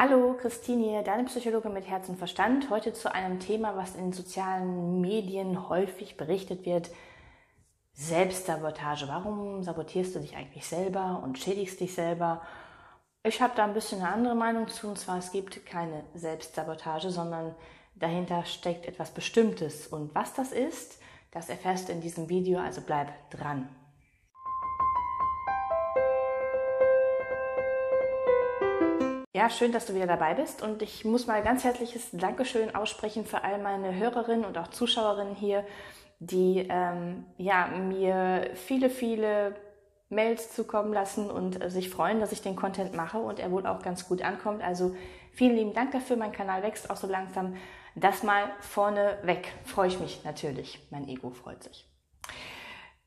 Hallo, Christine hier, deine Psychologin mit Herz und Verstand. Heute zu einem Thema, was in sozialen Medien häufig berichtet wird. Selbstsabotage. Warum sabotierst du dich eigentlich selber und schädigst dich selber? Ich habe da ein bisschen eine andere Meinung zu, und zwar es gibt keine Selbstsabotage, sondern dahinter steckt etwas Bestimmtes. Und was das ist, das erfährst du in diesem Video, also bleib dran. Ja, schön, dass du wieder dabei bist und ich muss mal ganz herzliches Dankeschön aussprechen für all meine Hörerinnen und auch Zuschauerinnen hier, die ähm, ja, mir viele, viele Mails zukommen lassen und äh, sich freuen, dass ich den Content mache und er wohl auch ganz gut ankommt. Also vielen lieben Dank dafür. Mein Kanal wächst auch so langsam. Das mal vorne weg. Freue ich mich natürlich. Mein Ego freut sich.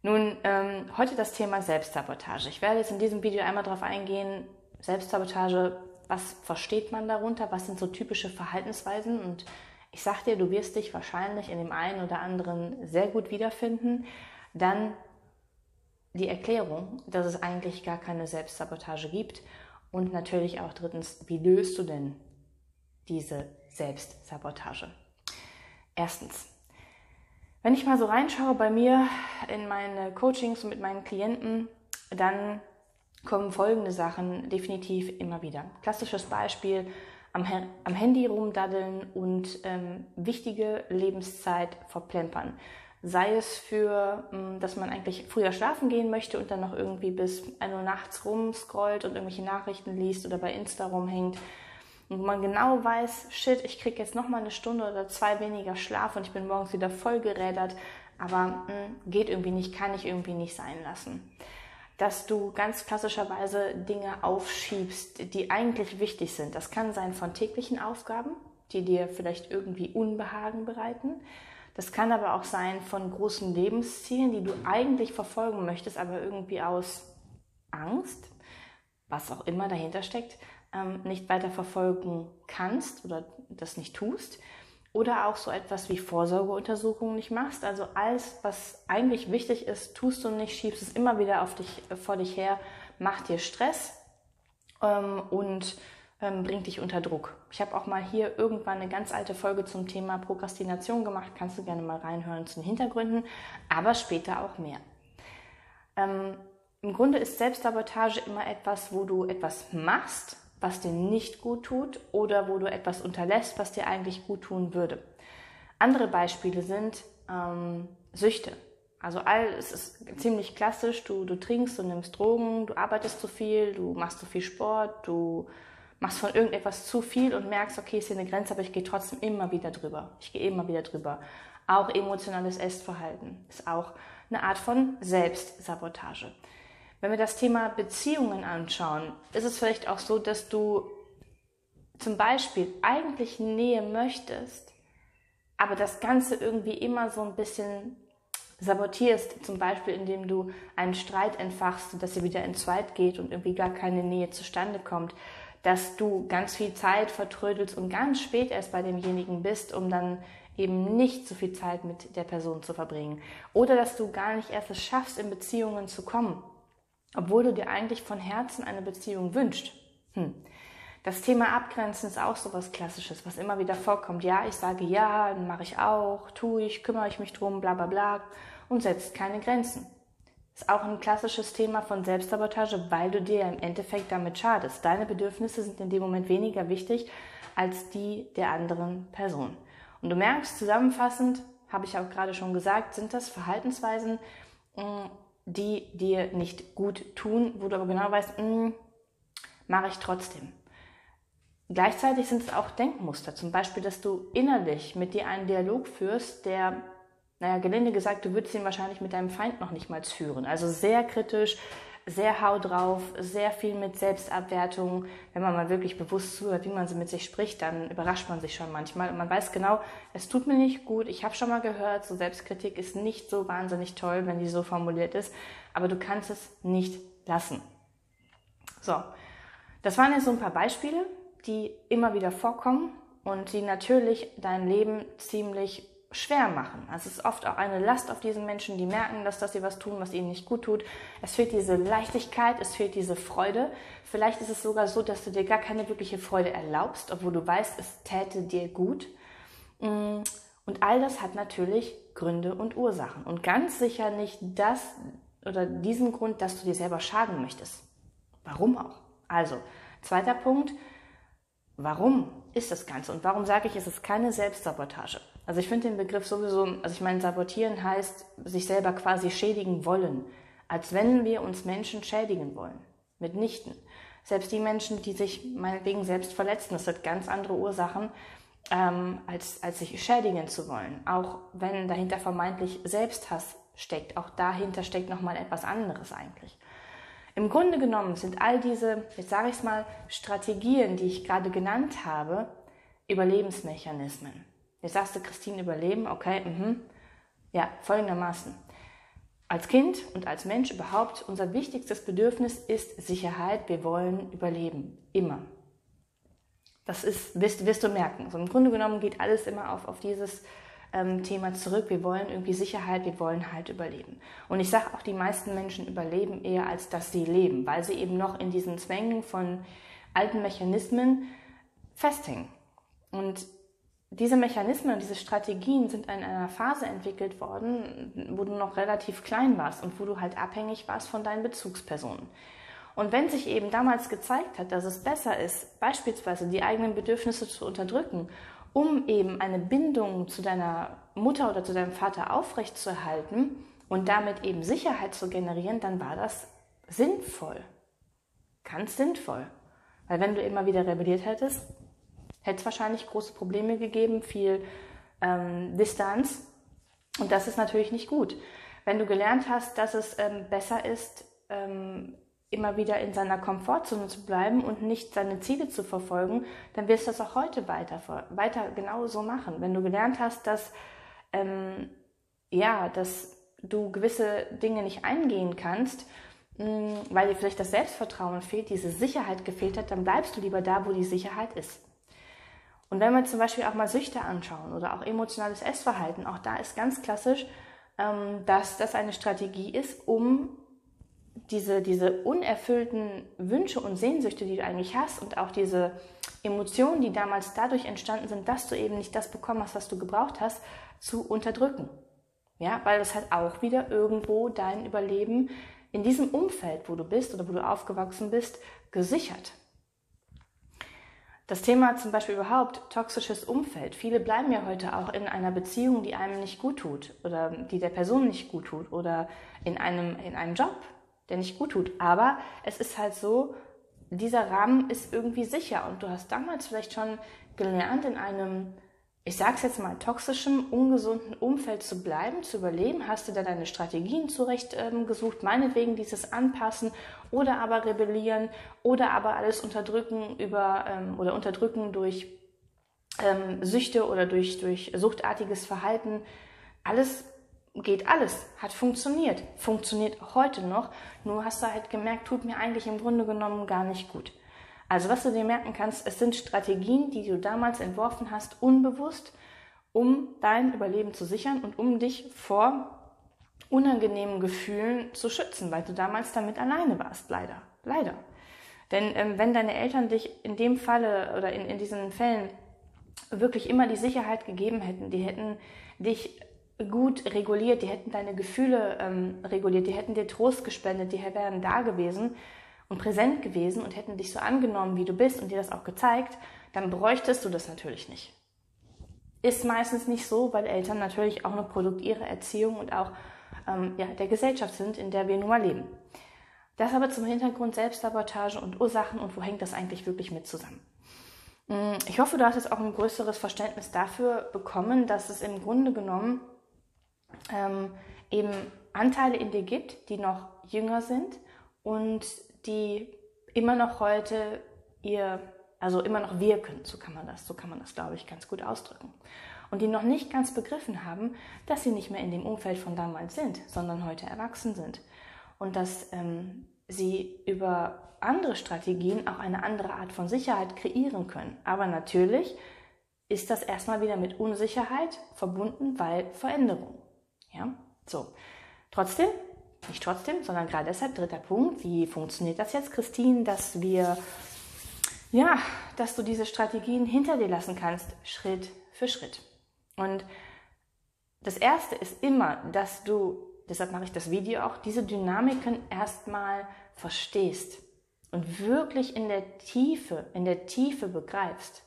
Nun, ähm, heute das Thema Selbstsabotage. Ich werde jetzt in diesem Video einmal darauf eingehen. Selbstsabotage was versteht man darunter, was sind so typische Verhaltensweisen und ich sag dir, du wirst dich wahrscheinlich in dem einen oder anderen sehr gut wiederfinden. Dann die Erklärung, dass es eigentlich gar keine Selbstsabotage gibt und natürlich auch drittens, wie löst du denn diese Selbstsabotage? Erstens, wenn ich mal so reinschaue bei mir in meine Coachings mit meinen Klienten, dann kommen folgende Sachen definitiv immer wieder. Klassisches Beispiel, am, am Handy rumdaddeln und ähm, wichtige Lebenszeit verplempern. Sei es für, hm, dass man eigentlich früher schlafen gehen möchte und dann noch irgendwie bis 1 Uhr nachts rumscrollt und irgendwelche Nachrichten liest oder bei Insta rumhängt. Und man genau weiß, shit, ich kriege jetzt noch mal eine Stunde oder zwei weniger Schlaf und ich bin morgens wieder voll gerädert, aber mh, hm, geht irgendwie nicht, kann ich irgendwie nicht sein lassen dass du ganz klassischerweise Dinge aufschiebst, die eigentlich wichtig sind. Das kann sein von täglichen Aufgaben, die dir vielleicht irgendwie Unbehagen bereiten. Das kann aber auch sein von großen Lebenszielen, die du eigentlich verfolgen möchtest, aber irgendwie aus Angst, was auch immer dahinter steckt, ähm, nicht weiter verfolgen kannst oder das nicht tust. Oder auch so etwas wie Vorsorgeuntersuchungen nicht machst. Also alles, was eigentlich wichtig ist, tust du nicht, schiebst es immer wieder auf dich, äh, vor dich her, macht dir Stress ähm, und ähm, bringt dich unter Druck. Ich habe auch mal hier irgendwann eine ganz alte Folge zum Thema Prokrastination gemacht. Kannst du gerne mal reinhören zu den Hintergründen, aber später auch mehr. Ähm, Im Grunde ist Selbstsabotage immer etwas, wo du etwas machst, was dir nicht gut tut oder wo du etwas unterlässt, was dir eigentlich gut tun würde. Andere Beispiele sind ähm, Süchte. Also all, es ist ziemlich klassisch, du, du trinkst, du nimmst Drogen, du arbeitest zu viel, du machst zu viel Sport, du machst von irgendetwas zu viel und merkst, okay, ist hier eine Grenze, aber ich gehe trotzdem immer wieder drüber. Ich gehe immer wieder drüber. Auch emotionales Essverhalten ist auch eine Art von Selbstsabotage. Wenn wir das Thema Beziehungen anschauen, ist es vielleicht auch so, dass du zum Beispiel eigentlich Nähe möchtest, aber das Ganze irgendwie immer so ein bisschen sabotierst, zum Beispiel indem du einen Streit entfachst, dass ihr wieder in Zweit geht und irgendwie gar keine Nähe zustande kommt, dass du ganz viel Zeit vertrödelst und ganz spät erst bei demjenigen bist, um dann eben nicht so viel Zeit mit der Person zu verbringen. Oder dass du gar nicht erst es schaffst, in Beziehungen zu kommen obwohl du dir eigentlich von Herzen eine Beziehung wünschst. Hm. Das Thema Abgrenzen ist auch so was Klassisches, was immer wieder vorkommt. Ja, ich sage ja, dann mache ich auch, tue ich, kümmere ich mich drum, bla bla bla und setzt keine Grenzen. Ist auch ein klassisches Thema von Selbstsabotage, weil du dir im Endeffekt damit schadest. Deine Bedürfnisse sind in dem Moment weniger wichtig als die der anderen Person. Und du merkst, zusammenfassend, habe ich auch gerade schon gesagt, sind das Verhaltensweisen, hm, die dir nicht gut tun, wo du aber genau weißt, hm, mache ich trotzdem. Gleichzeitig sind es auch Denkmuster, zum Beispiel, dass du innerlich mit dir einen Dialog führst, der, naja, gelinde gesagt, du würdest ihn wahrscheinlich mit deinem Feind noch nicht mal führen. Also sehr kritisch, sehr hau drauf, sehr viel mit Selbstabwertung. Wenn man mal wirklich bewusst zuhört, wie man sie mit sich spricht, dann überrascht man sich schon manchmal. Und man weiß genau, es tut mir nicht gut. Ich habe schon mal gehört, so Selbstkritik ist nicht so wahnsinnig toll, wenn die so formuliert ist. Aber du kannst es nicht lassen. So, das waren jetzt so ein paar Beispiele, die immer wieder vorkommen und die natürlich dein Leben ziemlich schwer machen. Also es ist oft auch eine Last auf diesen Menschen, die merken, dass, dass sie was tun, was ihnen nicht gut tut. Es fehlt diese Leichtigkeit, es fehlt diese Freude. Vielleicht ist es sogar so, dass du dir gar keine wirkliche Freude erlaubst, obwohl du weißt, es täte dir gut. Mm, und all das hat natürlich Gründe und Ursachen. Und ganz sicher nicht das oder diesen Grund, dass du dir selber schaden möchtest. Warum auch? Also, zweiter Punkt, warum ist das Ganze? Und warum sage ich, es ist keine Selbstsabotage? Also ich finde den Begriff sowieso, also ich meine, sabotieren heißt, sich selber quasi schädigen wollen, als wenn wir uns Menschen schädigen wollen. Mitnichten. Selbst die Menschen, die sich meinetwegen selbst verletzen, das hat ganz andere Ursachen, ähm, als, als sich schädigen zu wollen. Auch wenn dahinter vermeintlich Selbsthass steckt, auch dahinter steckt nochmal etwas anderes eigentlich. Im Grunde genommen sind all diese, jetzt sage ich es mal, Strategien, die ich gerade genannt habe, Überlebensmechanismen. Jetzt sagst du, Christine, überleben, okay, mhm. ja, folgendermaßen. Als Kind und als Mensch überhaupt, unser wichtigstes Bedürfnis ist Sicherheit. Wir wollen überleben. Immer. Das ist, wirst, wirst du merken. Also Im Grunde genommen geht alles immer auf, auf dieses ähm, Thema zurück. Wir wollen irgendwie Sicherheit, wir wollen halt überleben. Und ich sage auch, die meisten Menschen überleben eher, als dass sie leben, weil sie eben noch in diesen Zwängen von alten Mechanismen festhängen. Und diese Mechanismen und diese Strategien sind in einer Phase entwickelt worden, wo du noch relativ klein warst und wo du halt abhängig warst von deinen Bezugspersonen. Und wenn sich eben damals gezeigt hat, dass es besser ist, beispielsweise die eigenen Bedürfnisse zu unterdrücken, um eben eine Bindung zu deiner Mutter oder zu deinem Vater aufrechtzuerhalten und damit eben Sicherheit zu generieren, dann war das sinnvoll. Ganz sinnvoll. Weil wenn du immer wieder rebelliert hättest, hätte es wahrscheinlich große Probleme gegeben, viel ähm, Distanz. Und das ist natürlich nicht gut. Wenn du gelernt hast, dass es ähm, besser ist, ähm, immer wieder in seiner Komfortzone zu bleiben und nicht seine Ziele zu verfolgen, dann wirst du das auch heute weiter, weiter genau so machen. Wenn du gelernt hast, dass, ähm, ja, dass du gewisse Dinge nicht eingehen kannst, mh, mm, weil dir vielleicht das Selbstvertrauen fehlt, diese Sicherheit gefehlt hat, dann bleibst du lieber da, wo die Sicherheit ist. Und wenn wir zum Beispiel auch mal Süchte anschauen oder auch emotionales Essverhalten, auch da ist ganz klassisch, ähm, dass das eine Strategie ist, um diese, diese unerfüllten Wünsche und Sehnsüchte, die du eigentlich hast und auch diese Emotionen, die damals dadurch entstanden sind, dass du eben nicht das bekommen hast, was du gebraucht hast, zu unterdrücken. Ja, weil das hat auch wieder irgendwo dein Überleben in diesem Umfeld, wo du bist oder wo du aufgewachsen bist, gesichert. Das Thema zum Beispiel überhaupt toxisches Umfeld. Viele bleiben ja heute auch in einer Beziehung, die einem nicht gut tut oder die der Person nicht gut tut oder in einem, in einem Job, der nicht gut tut. Aber es ist halt so, dieser Rahmen ist irgendwie sicher und du hast damals vielleicht schon gelernt, in einem ich sag's jetzt mal, toxischem, ungesunden Umfeld zu bleiben, zu überleben? Hast du da deine Strategien zurecht ähm? Meinetwegen dieses Anpassen oder aber rebellieren oder aber alles unterdrücken über ähm, oder unterdrücken durch ähm, Süchte oder durch, durch suchtartiges Verhalten. Alles geht alles, hat funktioniert, funktioniert auch heute noch, nur hast du halt gemerkt, tut mir eigentlich im Grunde genommen gar nicht gut. Also was du dir merken kannst, es sind Strategien, die du damals entworfen hast, unbewusst, um dein Überleben zu sichern und um dich vor unangenehmen Gefühlen zu schützen, weil du damals damit alleine warst, leider. Leider. Denn ähm, wenn deine Eltern dich in dem Falle oder in, in diesen Fällen wirklich immer die Sicherheit gegeben hätten, die hätten dich gut reguliert, die hätten deine Gefühle ähm, reguliert, die hätten dir Trost gespendet, die wären da gewesen, und präsent gewesen und hätten dich so angenommen, wie du bist und dir das auch gezeigt, dann bräuchtest du das natürlich nicht. Ist meistens nicht so, weil Eltern natürlich auch ein Produkt ihrer Erziehung und auch ähm, ja, der Gesellschaft sind, in der wir nun mal leben. Das aber zum Hintergrund Selbstsabotage und Ursachen und wo hängt das eigentlich wirklich mit zusammen. Mm, ich hoffe, du hast jetzt auch ein größeres Verständnis dafür bekommen, dass es im Grunde genommen ähm, eben Anteile in dir gibt, die noch jünger sind und die immer noch heute ihr, also immer noch wirken, so kann man das, so kann man das, glaube ich, ganz gut ausdrücken. Und die noch nicht ganz begriffen haben, dass sie nicht mehr in dem Umfeld von damals sind, sondern heute erwachsen sind. Und dass ähm, sie über andere Strategien auch eine andere Art von Sicherheit kreieren können. Aber natürlich ist das erstmal wieder mit Unsicherheit verbunden, weil Veränderung. Ja, so. Trotzdem, nicht trotzdem, sondern gerade deshalb, dritter Punkt, wie funktioniert das jetzt, Christine, dass wir, ja, dass du diese Strategien hinter dir lassen kannst, Schritt für Schritt. Und das erste ist immer, dass du, deshalb mache ich das Video auch, diese Dynamiken erstmal verstehst und wirklich in der Tiefe, in der Tiefe begreifst.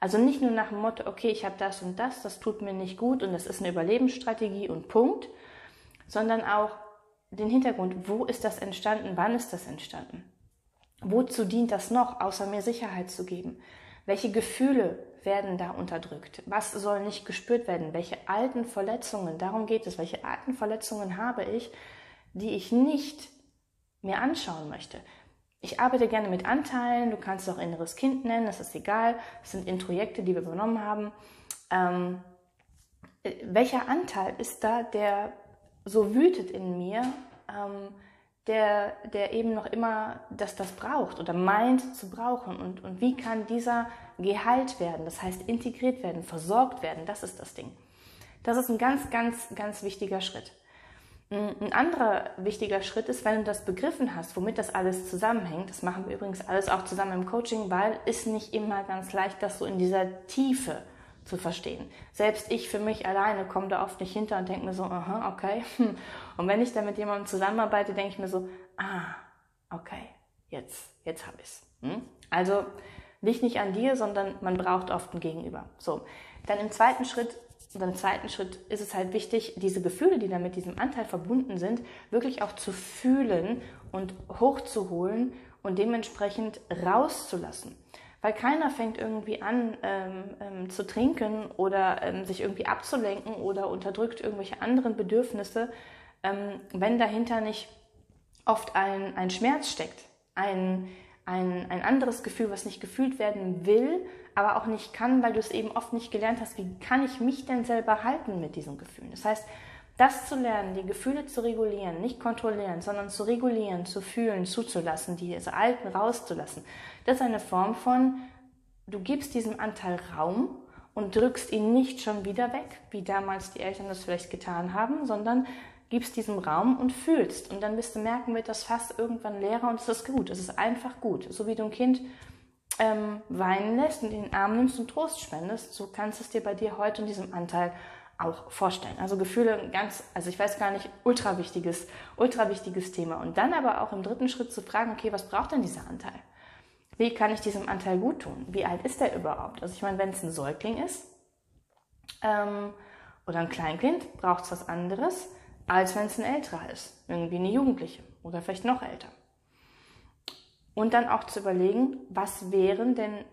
Also nicht nur nach dem Motto, okay, ich habe das und das, das tut mir nicht gut und das ist eine Überlebensstrategie und Punkt, sondern auch den Hintergrund, wo ist das entstanden, wann ist das entstanden? Wozu dient das noch, außer mir Sicherheit zu geben? Welche Gefühle werden da unterdrückt? Was soll nicht gespürt werden? Welche alten Verletzungen, darum geht es, welche alten Verletzungen habe ich, die ich nicht mir anschauen möchte? Ich arbeite gerne mit Anteilen, du kannst es auch inneres Kind nennen, das ist egal. Das sind Introjekte, die wir übernommen haben. Ähm, äh, welcher Anteil ist da, der so wütet in mir, ähm, der, der eben noch immer das, das braucht oder meint zu brauchen? Und, und wie kann dieser geheilt werden, das heißt integriert werden, versorgt werden? Das ist das Ding. Das ist ein ganz, ganz, ganz wichtiger Schritt. Ein anderer wichtiger Schritt ist, wenn du das begriffen hast, womit das alles zusammenhängt, das machen wir übrigens alles auch zusammen im Coaching, weil es nicht immer ganz leicht, das so in dieser Tiefe zu verstehen. Selbst ich für mich alleine komme da oft nicht hinter und denke mir so, aha, okay. Und wenn ich dann mit jemandem zusammenarbeite, denke ich mir so, ah, okay, jetzt, jetzt habe ich's. Hm? Also liegt nicht an dir, sondern man braucht oft ein Gegenüber. So, dann im zweiten Schritt und im zweiten Schritt ist es halt wichtig, diese Gefühle, die da mit diesem Anteil verbunden sind, wirklich auch zu fühlen und hochzuholen und dementsprechend rauszulassen. Weil keiner fängt irgendwie an ähm, ähm, zu trinken oder ähm, sich irgendwie abzulenken oder unterdrückt irgendwelche anderen Bedürfnisse, ähm, wenn dahinter nicht oft ein, ein Schmerz steckt, ein, ein, ein anderes Gefühl, was nicht gefühlt werden will, aber auch nicht kann, weil du es eben oft nicht gelernt hast, wie kann ich mich denn selber halten mit diesen Gefühlen. Das heißt, das zu lernen, die Gefühle zu regulieren, nicht kontrollieren, sondern zu regulieren, zu fühlen, zuzulassen, diese alten rauszulassen, das ist eine Form von, du gibst diesem Anteil Raum und drückst ihn nicht schon wieder weg, wie damals die Eltern das vielleicht getan haben, sondern gibst diesem Raum und fühlst. Und dann wirst du merken, wird das fast irgendwann leerer und es ist gut. Es ist einfach gut. So wie du ein Kind ähm, weinen lässt und in den Arm nimmst und Trost spendest, so kannst du es dir bei dir heute in diesem Anteil auch vorstellen. Also Gefühle ganz, also ich weiß gar nicht, ultra wichtiges, ultra wichtiges Thema. Und dann aber auch im dritten Schritt zu fragen, okay, was braucht denn dieser Anteil? Wie kann ich diesem Anteil gut tun? Wie alt ist der überhaupt? Also ich meine, wenn es ein Säugling ist ähm, oder ein Kleinkind, braucht es was anderes, als wenn es ein älterer ist, irgendwie eine Jugendliche oder vielleicht noch älter. Und dann auch zu überlegen, was wären denn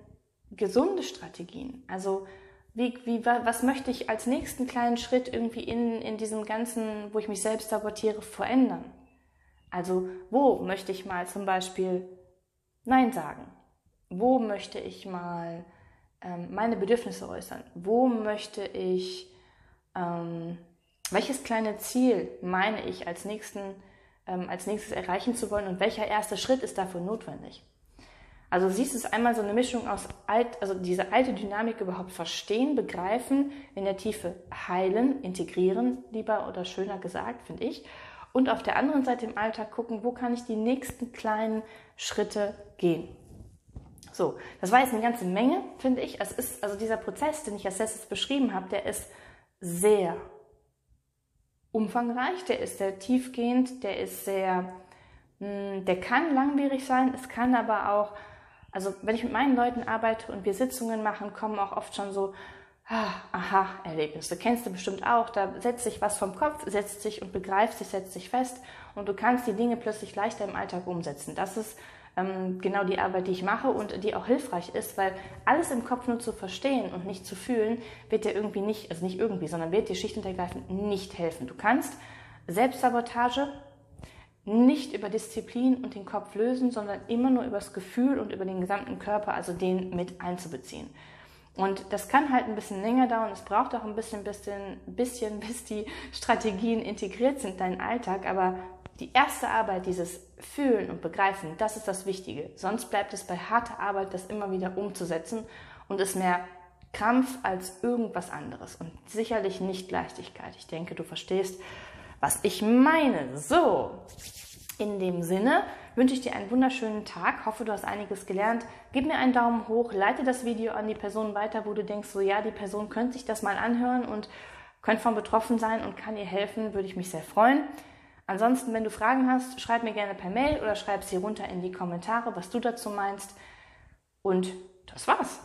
gesunde Strategien? Also wie, wie, was möchte ich als nächsten kleinen Schritt irgendwie in, in diesem ganzen, wo ich mich selbst sabotiere, verändern? Also wo möchte ich mal zum Beispiel Nein sagen? Wo möchte ich mal ähm, meine Bedürfnisse äußern? Wo möchte ich, ähm, welches kleine Ziel meine ich als nächsten ähm, als nächstes erreichen zu wollen und welcher erste Schritt ist dafür notwendig. Also siehst es einmal so eine Mischung aus alt, also diese alte Dynamik überhaupt verstehen, begreifen, in der Tiefe heilen, integrieren, lieber oder schöner gesagt, finde ich. Und auf der anderen Seite im Alltag gucken, wo kann ich die nächsten kleinen Schritte gehen. So, das war jetzt eine ganze Menge, finde ich. Es ist, also dieser Prozess, den ich als letztes beschrieben habe, der ist sehr umfangreich, der ist sehr tiefgehend, der ist sehr, hm, der kann langwierig sein, es kann aber auch, also wenn ich mit meinen Leuten arbeite und wir Sitzungen machen, kommen auch oft schon so, ah, aha, Erlebnisse. Kennst du bestimmt auch, da setzt sich was vom Kopf, setzt sich und begreift sich, setzt sich fest und du kannst die Dinge plötzlich leichter im Alltag umsetzen. Das ist ähm, genau die Arbeit, die ich mache und die auch hilfreich ist, weil alles im Kopf nur zu verstehen und nicht zu fühlen, wird dir irgendwie nicht, also nicht irgendwie, sondern wird dir schlicht und ergreifend nicht helfen. Du kannst Selbstsabotage nicht über Disziplin und den Kopf lösen, sondern immer nur über das Gefühl und über den gesamten Körper, also den mit einzubeziehen. Und das kann halt ein bisschen länger dauern. Es braucht auch ein bisschen, bisschen, bisschen, bis die Strategien integriert sind in deinen Alltag. Aber die erste Arbeit, dieses Fühlen und Begreifen, das ist das Wichtige. Sonst bleibt es bei harter Arbeit, das immer wieder umzusetzen und es mehr Krampf als irgendwas anderes und sicherlich nicht Leichtigkeit. Ich denke, du verstehst, was ich meine. So, in dem Sinne wünsche ich dir einen wunderschönen Tag. Hoffe, du hast einiges gelernt. Gib mir einen Daumen hoch, leite das Video an die Person weiter, wo du denkst, so ja, die Person könnte sich das mal anhören und könnte von betroffen sein und kann ihr helfen, würde ich mich sehr freuen. Ansonsten, wenn du Fragen hast, schreib mir gerne per Mail oder schreib sie runter in die Kommentare, was du dazu meinst. Und das war's.